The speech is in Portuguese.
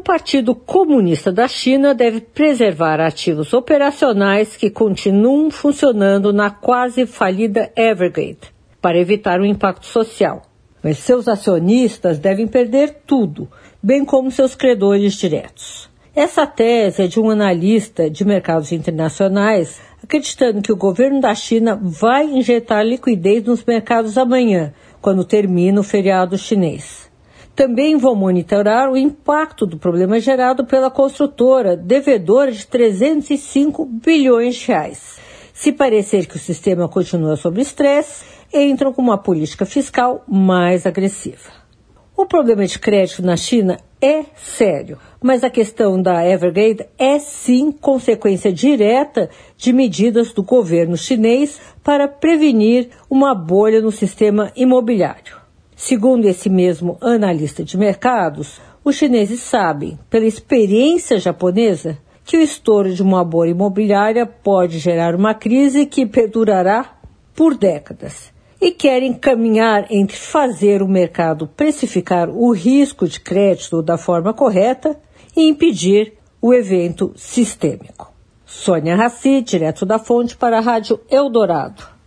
O Partido Comunista da China deve preservar ativos operacionais que continuam funcionando na quase falida Evergrande, para evitar o impacto social. Mas seus acionistas devem perder tudo, bem como seus credores diretos. Essa tese é de um analista de mercados internacionais, acreditando que o governo da China vai injetar liquidez nos mercados amanhã, quando termina o feriado chinês. Também vão monitorar o impacto do problema gerado pela construtora, devedora de 305 bilhões de reais. Se parecer que o sistema continua sob estresse, entram com uma política fiscal mais agressiva. O problema de crédito na China é sério, mas a questão da Evergrande é sim consequência direta de medidas do governo chinês para prevenir uma bolha no sistema imobiliário. Segundo esse mesmo analista de mercados, os chineses sabem, pela experiência japonesa, que o estouro de uma bolha imobiliária pode gerar uma crise que perdurará por décadas. E querem caminhar entre fazer o mercado precificar o risco de crédito da forma correta e impedir o evento sistêmico. Sônia Raci, direto da fonte para a Rádio Eldorado.